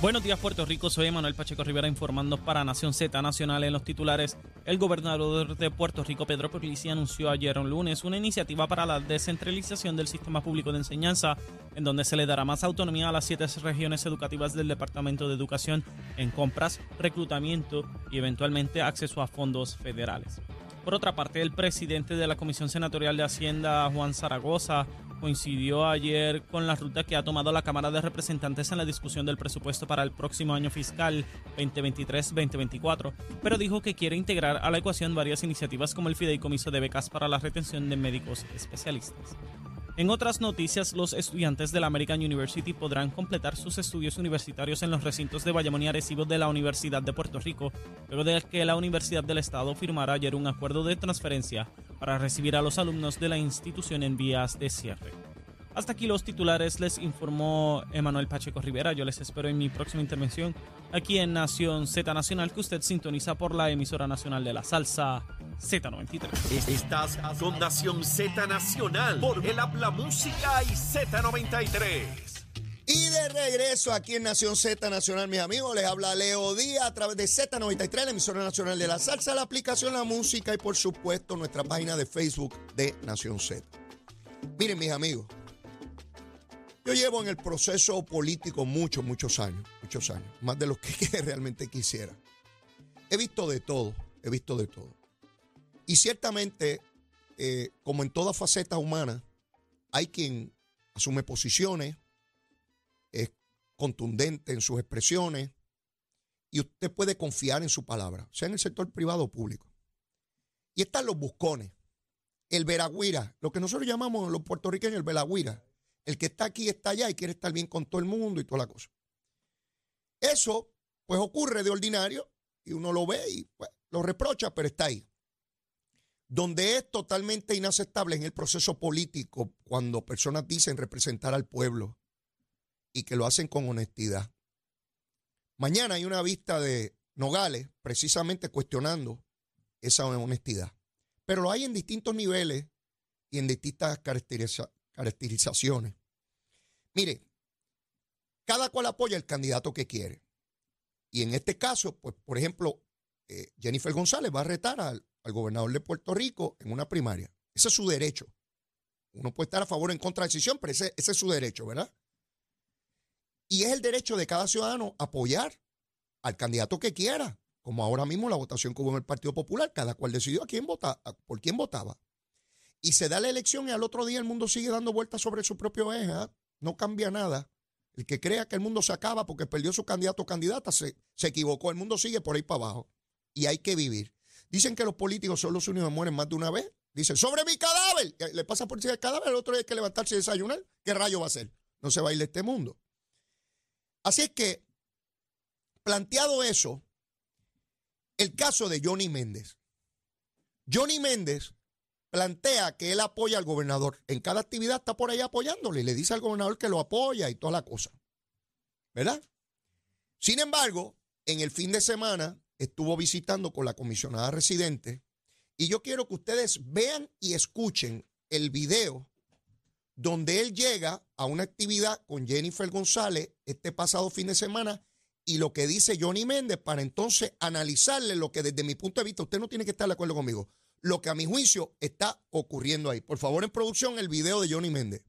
Buenos días Puerto Rico, soy Manuel Pacheco Rivera informando para Nación Z Nacional en los titulares. El gobernador de Puerto Rico, Pedro Pierluisi, anunció ayer un lunes una iniciativa para la descentralización del sistema público de enseñanza, en donde se le dará más autonomía a las siete regiones educativas del Departamento de Educación en compras, reclutamiento y eventualmente acceso a fondos federales. Por otra parte, el presidente de la Comisión Senatorial de Hacienda, Juan Zaragoza, coincidió ayer con la ruta que ha tomado la Cámara de Representantes en la discusión del presupuesto para el próximo año fiscal 2023-2024, pero dijo que quiere integrar a la ecuación varias iniciativas como el fideicomiso de becas para la retención de médicos especialistas. En otras noticias, los estudiantes de la American University podrán completar sus estudios universitarios en los recintos de Bayamón y Arecibo de la Universidad de Puerto Rico, luego de que la Universidad del Estado firmara ayer un acuerdo de transferencia para recibir a los alumnos de la institución en vías de cierre. Hasta aquí los titulares, les informó Emanuel Pacheco Rivera. Yo les espero en mi próxima intervención aquí en Nación Z Nacional, que usted sintoniza por la emisora nacional de la salsa Z93. Estás con Nación Z Nacional por el Habla Música y Z93. Y de regreso aquí en Nación Z Nacional, mis amigos, les habla Leo Díaz a través de Z93, la emisora nacional de la salsa, la aplicación La Música y por supuesto nuestra página de Facebook de Nación Z. Miren, mis amigos, yo llevo en el proceso político muchos, muchos años, muchos años, más de los que realmente quisiera. He visto de todo, he visto de todo. Y ciertamente, eh, como en toda faceta humana, hay quien asume posiciones, es contundente en sus expresiones y usted puede confiar en su palabra, sea en el sector privado o público. Y están los buscones, el veragüira, lo que nosotros llamamos los puertorriqueños el veragüira, el que está aquí está allá y quiere estar bien con todo el mundo y toda la cosa. Eso, pues ocurre de ordinario y uno lo ve y pues, lo reprocha, pero está ahí. Donde es totalmente inaceptable en el proceso político cuando personas dicen representar al pueblo y que lo hacen con honestidad. Mañana hay una vista de Nogales precisamente cuestionando esa honestidad. Pero lo hay en distintos niveles y en distintas caracterizaciones. Mire, cada cual apoya el candidato que quiere. Y en este caso, pues, por ejemplo, eh, Jennifer González va a retar al, gobernador de Puerto Rico en una primaria. Ese es su derecho. Uno puede estar a favor o en contra de decisión, pero ese es su derecho, ¿verdad? Y es el derecho de cada ciudadano apoyar al candidato que quiera, como ahora mismo la votación que hubo en el Partido Popular, cada cual decidió a quién vota, por quién votaba. Y se da la elección y al otro día el mundo sigue dando vueltas sobre su propio eje. ¿ah? No cambia nada. El que crea que el mundo se acaba porque perdió su candidato o candidata se, se equivocó. El mundo sigue por ahí para abajo. Y hay que vivir. Dicen que los políticos son los únicos que mueren más de una vez. Dicen, sobre mi cadáver. Le pasa por encima del cadáver, el otro día hay que levantarse y desayunar. ¿Qué rayo va a ser? No se va a ir de este mundo. Así es que, planteado eso, el caso de Johnny Méndez. Johnny Méndez plantea que él apoya al gobernador. En cada actividad está por ahí apoyándole le dice al gobernador que lo apoya y toda la cosa. ¿Verdad? Sin embargo, en el fin de semana estuvo visitando con la comisionada residente y yo quiero que ustedes vean y escuchen el video donde él llega a una actividad con Jennifer González este pasado fin de semana y lo que dice Johnny Méndez para entonces analizarle lo que desde mi punto de vista, usted no tiene que estar de acuerdo conmigo, lo que a mi juicio está ocurriendo ahí. Por favor, en producción, el video de Johnny Méndez.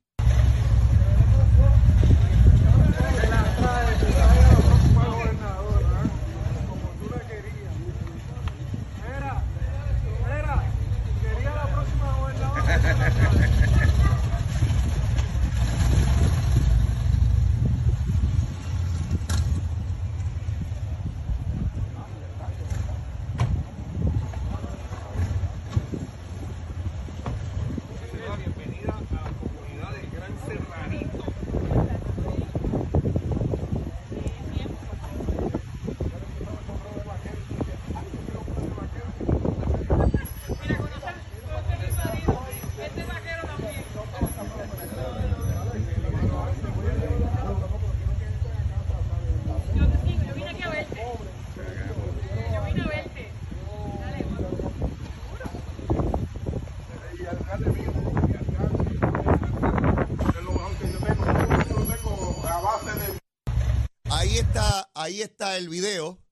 El video.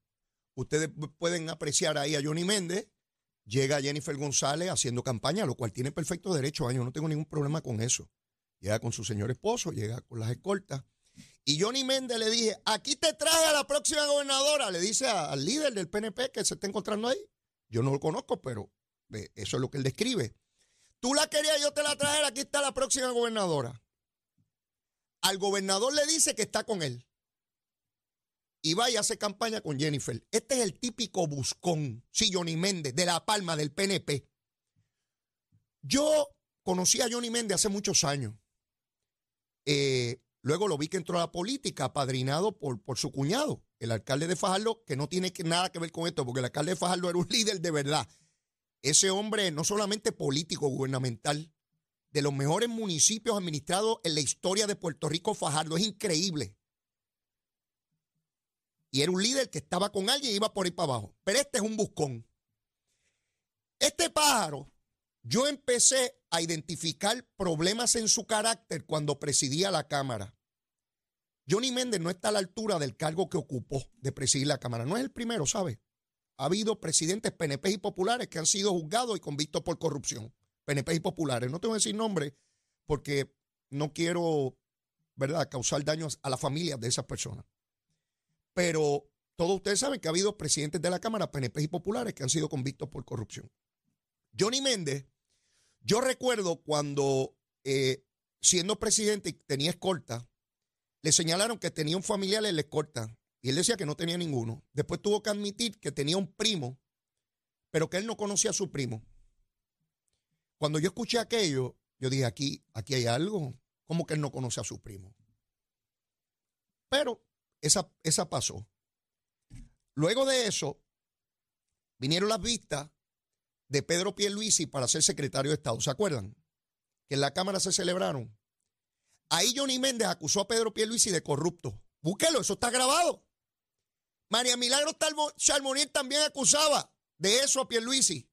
Ustedes pueden apreciar ahí a Johnny Méndez. Llega Jennifer González haciendo campaña, lo cual tiene perfecto derecho. Yo no tengo ningún problema con eso. Llega con su señor esposo, llega con las escoltas. Y Johnny Méndez le dije, aquí te traje a la próxima gobernadora. Le dice al líder del PNP que se está encontrando ahí. Yo no lo conozco, pero eh, eso es lo que él describe. Tú la querías, yo te la traje, aquí está la próxima gobernadora. Al gobernador le dice que está con él. Y va y hace campaña con Jennifer. Este es el típico buscón, sí, Johnny Méndez, de La Palma, del PNP. Yo conocí a Johnny Méndez hace muchos años. Eh, luego lo vi que entró a la política, apadrinado por, por su cuñado, el alcalde de Fajardo, que no tiene nada que ver con esto, porque el alcalde de Fajardo era un líder de verdad. Ese hombre no solamente político, gubernamental, de los mejores municipios administrados en la historia de Puerto Rico, Fajardo, es increíble. Y era un líder que estaba con alguien y iba por ahí para abajo. Pero este es un buscón. Este pájaro, yo empecé a identificar problemas en su carácter cuando presidía la Cámara. Johnny Méndez no está a la altura del cargo que ocupó de presidir la Cámara. No es el primero, ¿sabe? Ha habido presidentes PNP y populares que han sido juzgados y convictos por corrupción. PNP y populares. No tengo que decir nombre porque no quiero, ¿verdad?, causar daños a la familia de esas personas. Pero todos ustedes saben que ha habido presidentes de la Cámara, PNP y populares, que han sido convictos por corrupción. Johnny Méndez, yo recuerdo cuando eh, siendo presidente y tenía escolta, le señalaron que tenía un familiar en la escolta y él decía que no tenía ninguno. Después tuvo que admitir que tenía un primo, pero que él no conocía a su primo. Cuando yo escuché aquello, yo dije, aquí, aquí hay algo. ¿Cómo que él no conoce a su primo? Pero esa, esa pasó. Luego de eso, vinieron las vistas de Pedro Pierluisi para ser secretario de Estado. ¿Se acuerdan? Que en la Cámara se celebraron. Ahí Johnny Méndez acusó a Pedro Pierluisi de corrupto. Búsquelo, eso está grabado. María Milagro Chalmonier también acusaba de eso a Pierluisi.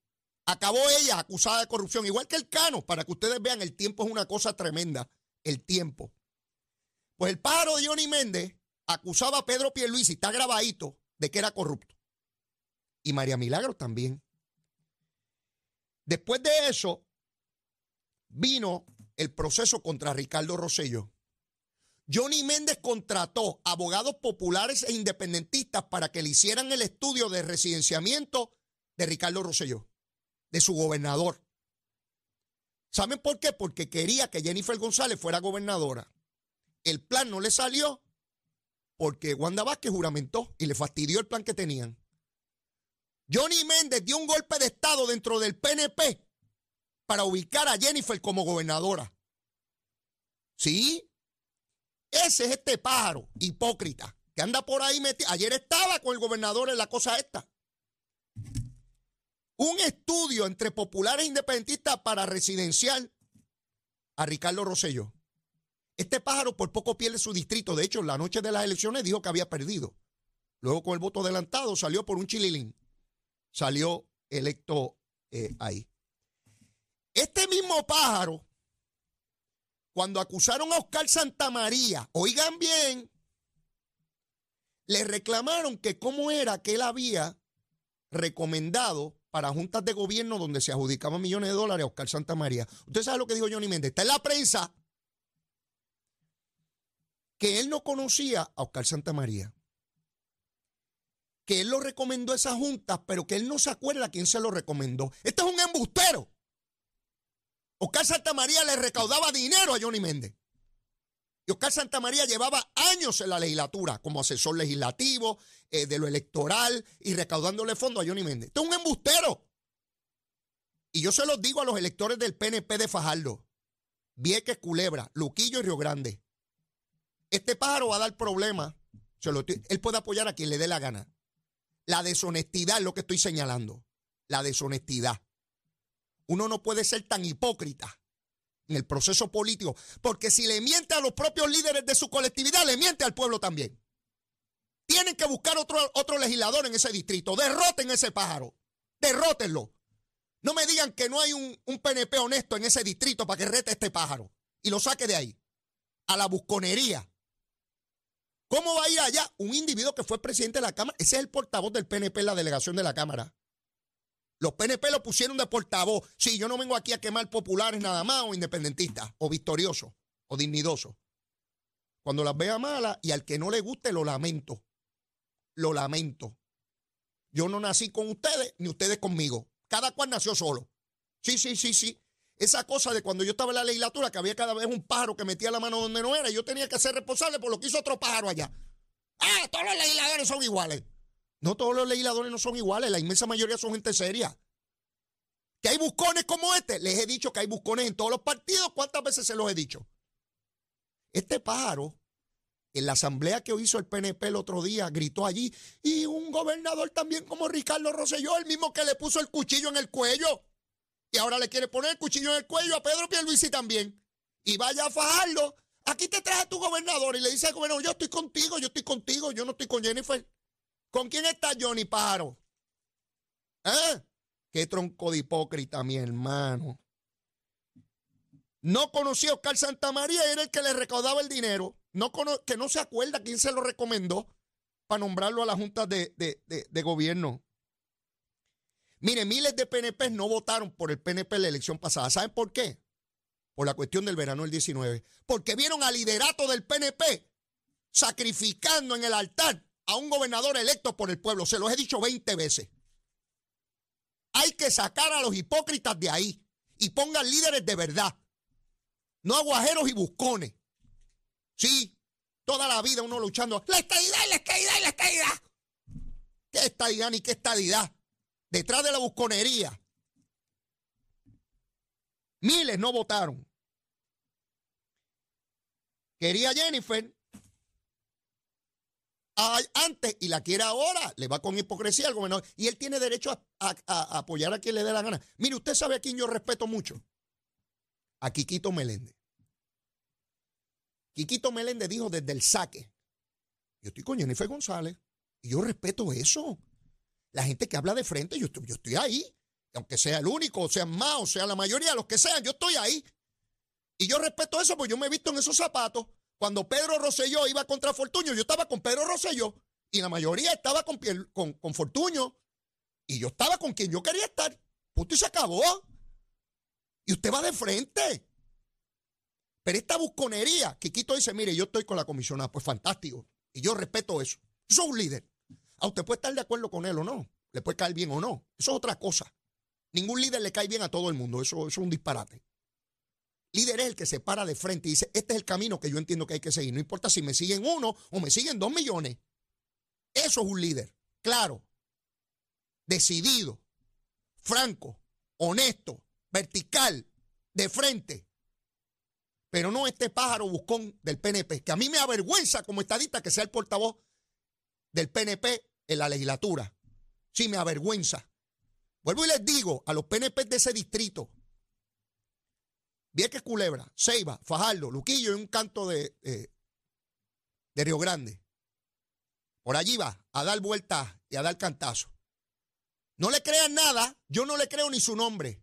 Acabó ella acusada de corrupción, igual que el Cano, para que ustedes vean, el tiempo es una cosa tremenda, el tiempo. Pues el pájaro de Johnny Méndez acusaba a Pedro Pierluisi, está grabadito, de que era corrupto. Y María Milagro también. Después de eso, vino el proceso contra Ricardo Rosello. Johnny Méndez contrató abogados populares e independentistas para que le hicieran el estudio de residenciamiento de Ricardo Rosselló, de su gobernador. ¿Saben por qué? Porque quería que Jennifer González fuera gobernadora. El plan no le salió porque Wanda Vázquez juramentó y le fastidió el plan que tenían. Johnny Méndez dio un golpe de Estado dentro del PNP para ubicar a Jennifer como gobernadora. Sí, ese es este pájaro hipócrita que anda por ahí metido. Ayer estaba con el gobernador en la cosa esta. Un estudio entre populares e independentistas para residencial a Ricardo Rosselló. Este pájaro por poco pierde su distrito. De hecho, la noche de las elecciones dijo que había perdido. Luego, con el voto adelantado, salió por un chililín. Salió electo eh, ahí. Este mismo pájaro cuando acusaron a Oscar Santamaría, oigan bien, le reclamaron que cómo era que él había recomendado para juntas de gobierno donde se adjudicaban millones de dólares a Oscar Santamaría. Usted sabe lo que dijo Johnny Méndez. Está en la prensa que él no conocía a Oscar Santamaría. Que él lo recomendó a esas juntas, pero que él no se acuerda a quién se lo recomendó. Este es un embustero. Oscar Santamaría le recaudaba dinero a Johnny Méndez. Y Oscar Santamaría llevaba años en la legislatura como asesor legislativo eh, de lo electoral y recaudándole fondos a Johnny Méndez. Esto es un embustero. Y yo se los digo a los electores del PNP de Fajardo, Vieques, Culebra, Luquillo y Río Grande. Este pájaro va a dar problemas. él puede apoyar a quien le dé la gana. La deshonestidad es lo que estoy señalando. La deshonestidad. Uno no puede ser tan hipócrita en el proceso político, porque si le miente a los propios líderes de su colectividad, le miente al pueblo también. Tienen que buscar otro, otro legislador en ese distrito. Derroten ese pájaro. Derrótenlo. No me digan que no hay un, un PNP honesto en ese distrito para que rete a este pájaro y lo saque de ahí. A la busconería. ¿Cómo va a ir allá un individuo que fue presidente de la Cámara? Ese es el portavoz del PNP en la delegación de la Cámara. Los PNP lo pusieron de portavoz. Sí, yo no vengo aquí a quemar populares nada más o independentistas o victoriosos o dignidosos. Cuando las vea malas y al que no le guste lo lamento. Lo lamento. Yo no nací con ustedes ni ustedes conmigo. Cada cual nació solo. Sí, sí, sí, sí. Esa cosa de cuando yo estaba en la legislatura, que había cada vez un pájaro que metía la mano donde no era, y yo tenía que ser responsable por lo que hizo otro pájaro allá. Ah, todos los legisladores son iguales. No todos los legisladores no son iguales, la inmensa mayoría son gente seria. Que hay buscones como este, les he dicho que hay buscones en todos los partidos, ¿cuántas veces se los he dicho? Este pájaro, en la asamblea que hizo el PNP el otro día, gritó allí, y un gobernador también como Ricardo Rosselló, el mismo que le puso el cuchillo en el cuello y ahora le quiere poner el cuchillo en el cuello a Pedro Pierluisi también. Y vaya a fajarlo. Aquí te traje tu gobernador y le dice al gobernador, yo estoy contigo, yo estoy contigo, yo no estoy con Jennifer. ¿Con quién está Johnny Pájaro? ¿Eh? Qué tronco de hipócrita, mi hermano. No conocía a Oscar Santamaría, era el que le recaudaba el dinero. No que no se acuerda quién se lo recomendó para nombrarlo a la Junta de, de Gobierno. Mire, miles de PNP no votaron por el PNP en la elección pasada. ¿Saben por qué? Por la cuestión del verano del 19. Porque vieron al liderato del PNP sacrificando en el altar a un gobernador electo por el pueblo. Se los he dicho 20 veces. Hay que sacar a los hipócritas de ahí y pongan líderes de verdad. No aguajeros y buscones. Sí, toda la vida uno luchando. La estadidad la estadidad la estadidad. ¿Qué estadidad ni qué estadidad? Detrás de la busconería. Miles no votaron. Quería Jennifer antes y la quiere ahora. Le va con hipocresía al gobernador. Y él tiene derecho a, apoyar a quien le dé la gana. Mire, usted sabe a quién yo respeto mucho. A Quiquito Meléndez. Quiquito Meléndez dijo desde el saque. Yo estoy con Jennifer González. Y yo respeto eso la gente que habla de frente, yo estoy, yo estoy ahí. Aunque sea el único, o sea más, o sea la mayoría, los que sean, yo estoy ahí. Y yo respeto eso, porque yo me he visto en esos zapatos. Cuando Pedro Rosselló iba contra Fortuño, yo estaba con Pedro Rosselló. Y la mayoría estaba con, con, con Fortuño. Y yo estaba con quien yo quería estar. Punto y se acabó. Y usted va de frente. Pero esta busconería, Quiquito dice, mire, yo estoy con la comisionada, pues fantástico. Y yo respeto eso. Yo soy un líder. A usted puede estar de acuerdo con él o no, le puede caer bien o no. Eso es otra cosa. Ningún líder le cae bien a todo el mundo, eso, eso es un disparate. Líder es el que se para de frente y dice, este es el camino que yo entiendo que hay que seguir. No importa si me siguen uno o me siguen dos millones. Eso es un líder, claro, decidido, franco, honesto, vertical, de frente. Pero no este pájaro buscón del PNP, que a mí me avergüenza como estadista que sea el portavoz del PNP en la legislatura. Sí, me avergüenza. Vuelvo y les digo a los PNP de ese distrito, Vieques Culebra, Ceiba, Fajardo, Luquillo y un canto de, de Río Grande. Por allí va a dar vueltas y a dar cantazo. No le crean nada, yo no le creo ni su nombre.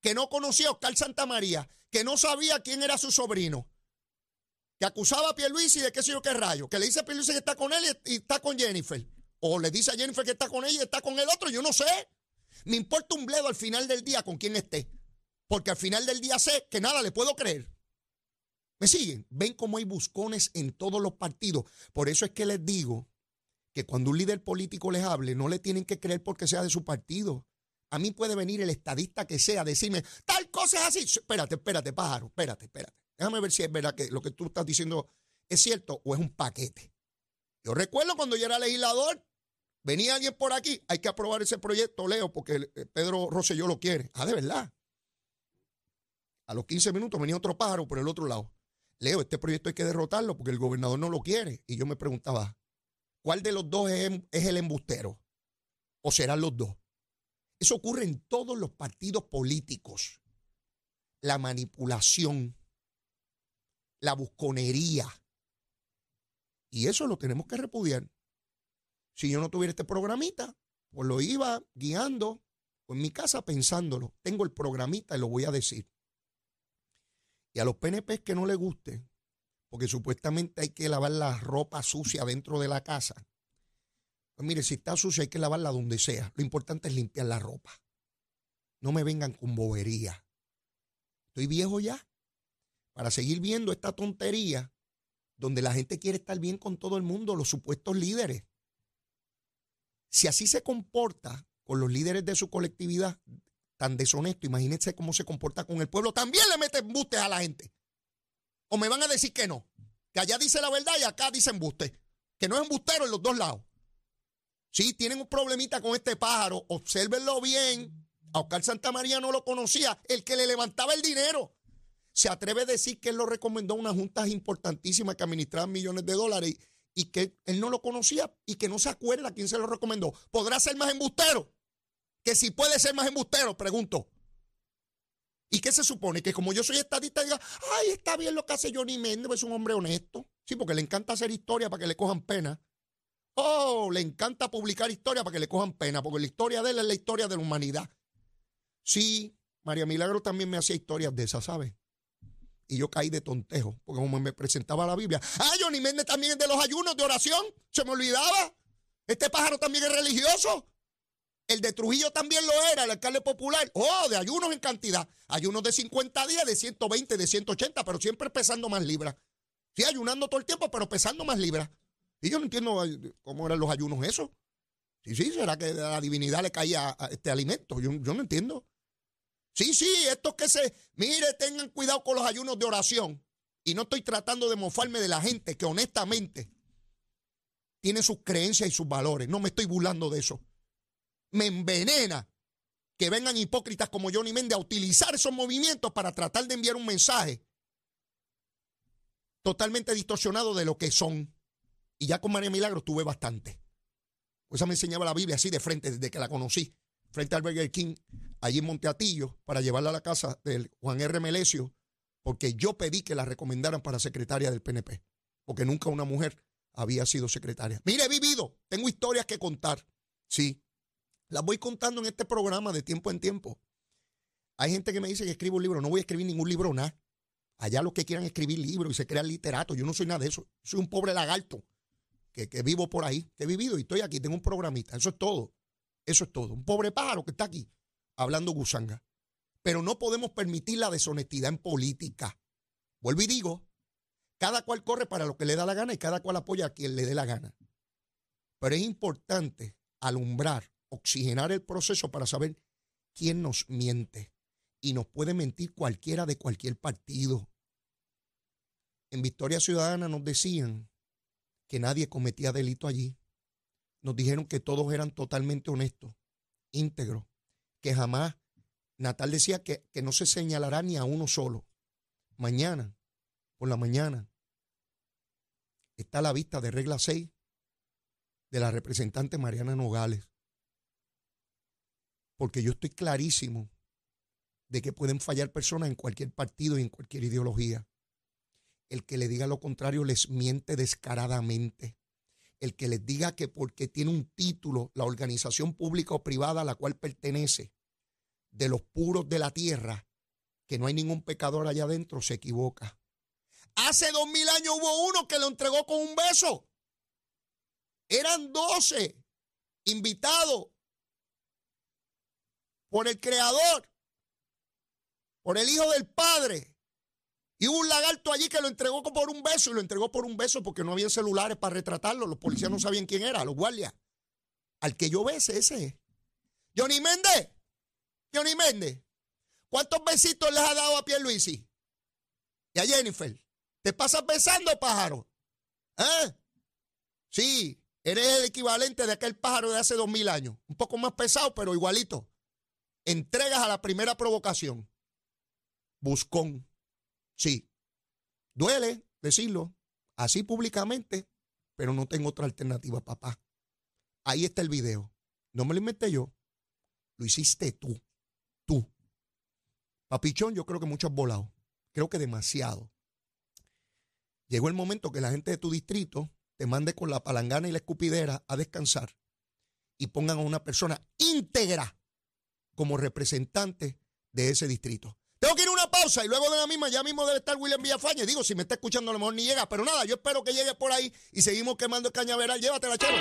Que no conocía a Oscar Santamaría, que no sabía quién era su sobrino, que acusaba a Pierluisi de qué sé yo qué rayo, que le dice a Pierluisi que está con él y, está con Jennifer, o le dice a Jennifer que está con ella y está con el otro, yo no sé. Me importa un bledo al final del día con quién esté, porque al final del día sé que nada le puedo creer. ¿Me siguen? Ven cómo hay buscones en todos los partidos. Por eso es que les digo que cuando un líder político les hable, no le tienen que creer porque sea de su partido. A mí puede venir el estadista que sea decirme, tal cosa es así. Espérate, espérate, pájaro, espérate, espérate. Déjame ver si es verdad que lo que tú estás diciendo es cierto o es un paquete. Yo recuerdo cuando yo era legislador, venía alguien por aquí, hay que aprobar ese proyecto, Leo, porque eh, Pedro Rosselló lo quiere. Ah, de verdad. A los 15 minutos venía otro pájaro por el otro lado. Leo, este proyecto hay que derrotarlo porque el gobernador no lo quiere. Y yo me preguntaba, ¿cuál de los dos es, es el embustero? ¿O serán los dos? Eso ocurre en todos los partidos políticos. La manipulación, la busconería. Y eso lo tenemos que repudiar. Si yo no tuviera este programita, pues lo iba guiando en mi casa pensándolo. Tengo el programita y lo voy a decir. Y a los PNP que no les guste, porque supuestamente hay que lavar la ropa sucia dentro de la casa. Pues mire, si está sucia hay que lavarla donde sea. Lo importante es limpiar la ropa. No me vengan con bobería. Estoy viejo ya para seguir viendo esta tontería donde la gente quiere estar bien con todo el mundo, los supuestos líderes. Si así se comporta con los líderes de su colectividad, tan deshonesto, imagínense cómo se comporta con el pueblo, también le mete embustes a la gente. O me van a decir que no, que allá dice la verdad y acá dice embuste, que no es embustero en los dos lados. Sí, tienen un problemita con este pájaro, obsérvenlo bien. A Oscar Santa María no lo conocía, el que le levantaba el dinero. Se atreve a decir que él lo recomendó a una junta importantísima que administraban millones de dólares y, que él no lo conocía y que no se acuerda quién se lo recomendó. ¿Podrá ser más embustero? Que si puede ser más embustero, pregunto. ¿Y qué se supone? Que como yo soy estadista, diga, ay, está bien lo que hace Johnny Méndez, es un hombre honesto. Sí, porque le encanta hacer historia para que le cojan pena. Oh, le encanta publicar historia para que le cojan pena, porque la historia de él es la historia de la humanidad. Sí, María Milagro también me hacía historias de esas, ¿sabes? Y yo caí de tontejo, porque como me presentaba la Biblia. Ah, Johnny Méndez también es de los ayunos de oración. Se me olvidaba. Este pájaro también es religioso. El de Trujillo también lo era, el alcalde popular. Oh, de ayunos en cantidad. Ayunos de 50 días, de 120, de 180, pero siempre pesando más libras. Sí, ayunando todo el tiempo, pero pesando más libras. Y yo no entiendo cómo eran los ayunos esos. Sí, sí, será que a la divinidad le caía este alimento. Yo, yo no entiendo. Sí, sí, estos que se, mire, tengan cuidado con los ayunos de oración. Y no estoy tratando de mofarme de la gente que honestamente tiene sus creencias y sus valores. No me estoy burlando de eso. Me envenena que vengan hipócritas como Johnny Méndez a utilizar esos movimientos para tratar de enviar un mensaje totalmente distorsionado de lo que son. Y ya con María Milagro tuve bastante. Esa me enseñaba la Biblia así de frente desde que la conocí, frente al Burger King allí en Monteatillo para llevarla a la casa del Juan R. Melesio, porque yo pedí que la recomendaran para secretaria del PNP, porque nunca una mujer había sido secretaria. Mire, he vivido, tengo historias que contar, sí. Las voy contando en este programa de tiempo en tiempo. Hay gente que me dice que escribo un libro, no voy a escribir ningún libro, nada. Allá los que quieran escribir libros y se crean literatos, yo no soy nada de eso. Soy un pobre lagarto que, que vivo por ahí, que he vivido y estoy aquí, tengo un programita. Eso es todo. Eso es todo. Un pobre pájaro que está aquí hablando gusanga. Pero no podemos permitir la deshonestidad en política. Vuelvo y digo, cada cual corre para lo que le da la gana y cada cual apoya a quien le dé la gana. Pero es importante alumbrar, oxigenar el proceso para saber quién nos miente. Y nos puede mentir cualquiera de cualquier partido. En Victoria Ciudadana nos decían que nadie cometía delito allí. Nos dijeron que todos eran totalmente honestos, íntegros, que jamás, Natal decía que, que no se señalará ni a uno solo. Mañana, por la mañana, está la vista de regla 6 de la representante Mariana Nogales. Porque yo estoy clarísimo de que pueden fallar personas en cualquier partido y en cualquier ideología. El que le diga lo contrario les miente descaradamente. El que les diga que porque tiene un título la organización pública o privada a la cual pertenece, de los puros de la tierra, que no hay ningún pecador allá adentro, se equivoca. Hace dos mil años hubo uno que lo entregó con un beso. Eran doce invitados por el Creador, por el Hijo del Padre. Y hubo un lagarto allí que lo entregó por un beso y lo entregó por un beso porque no había celulares para retratarlo. Los policías no sabían quién era, los guardias. Al que yo bese, ese es. Johnny Méndez, Johnny Méndez, ¿cuántos besitos les ha dado a Pierluisi? Y a Jennifer. ¿Te pasas besando, pájaro? ¿Eh? Sí, eres el equivalente de aquel pájaro de hace dos mil años. Un poco más pesado, pero igualito. Entregas a la primera provocación. Buscón. Sí. Duele decirlo así públicamente, pero no tengo otra alternativa, papá. Ahí está el video. No me lo inventé yo. Lo hiciste tú. Tú. Papichón, yo creo que mucho has volado. Creo que demasiado. Llegó el momento que la gente de tu distrito te mande con la palangana y la escupidera a descansar y pongan a una persona íntegra como representante de ese distrito. Tengo que ir pausa y luego de la misma ya mismo debe estar William Villafañe. Digo, si me está escuchando a lo mejor ni llega, pero nada, yo espero que llegue por ahí y seguimos quemando el cañaveral. Llévatela, chero.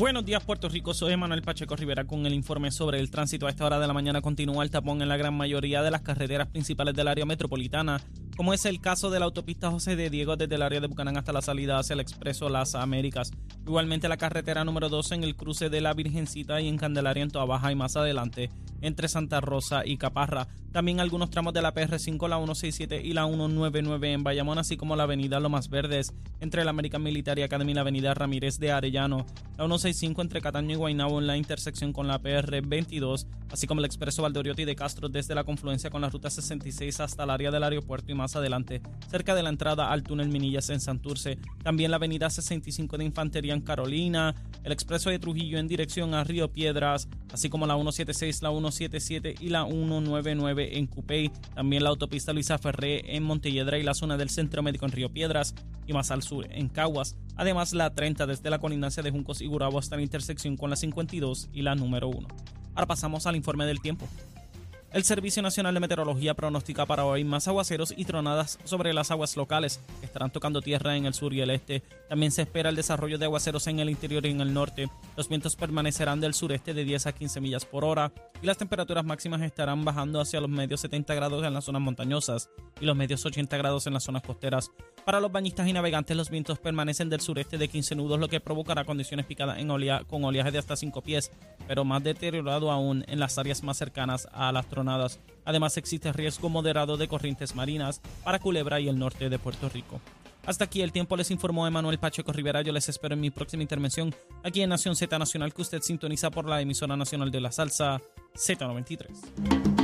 Buenos días, Puerto Rico. Soy Manuel Pacheco Rivera con el informe sobre el tránsito. A esta hora de la mañana continúa el tapón en la gran mayoría de las carreteras principales del área metropolitana, como es el caso de la autopista José de Diego desde el área de Bucanán hasta la salida hacia el Expreso Las Américas. Igualmente la carretera número 2 en el cruce de la Virgencita y en Candelaria en Toa y más adelante entre Santa Rosa y Caparra. También algunos tramos de la PR5, la 167 y la 199 en Bayamón, así como la avenida Lomas Verdes entre la American Military Academy y la avenida Ramírez de Arellano, la 165 entre Cataño y Guaynabo en la intersección con la PR22, así como el expreso Valdoriotti de Castro desde la confluencia con la ruta 66 hasta el área del aeropuerto y más adelante, cerca de la entrada al túnel Minillas en Santurce. También la avenida 65 de Infantería en Carolina, el expreso de Trujillo en dirección a Río Piedras, así como la 176, la 177 y la 199 en Cupey. También la autopista Luisa Ferré en Montelledra y la zona del Centro Médico en Río Piedras y más al sur en Caguas. Además, la 30 desde la colindancia de Juncos y Gurabo hasta la intersección con la 52 y la número 1. Ahora pasamos al informe del tiempo. El Servicio Nacional de Meteorología pronostica para hoy más aguaceros y tronadas sobre las aguas locales que estarán tocando tierra en el sur y el este. También se espera el desarrollo de aguaceros en el interior y en el norte. Los vientos permanecerán del sureste de 10 a 15 millas por hora y las temperaturas máximas estarán bajando hacia los medios 70 grados en las zonas montañosas y los medios 80 grados en las zonas costeras. Para los bañistas y navegantes, los vientos permanecen del sureste de 15 nudos, lo que provocará condiciones picadas en olea, con oleaje de hasta 5 pies, pero más deteriorado aún en las áreas más cercanas a las tronadas. Además, existe riesgo moderado de corrientes marinas para Culebra y el norte de Puerto Rico. Hasta aquí el tiempo les informó Emanuel Pacheco Rivera. Yo les espero en mi próxima intervención aquí en Nación Z Nacional que usted sintoniza por la emisora nacional de la salsa Z93.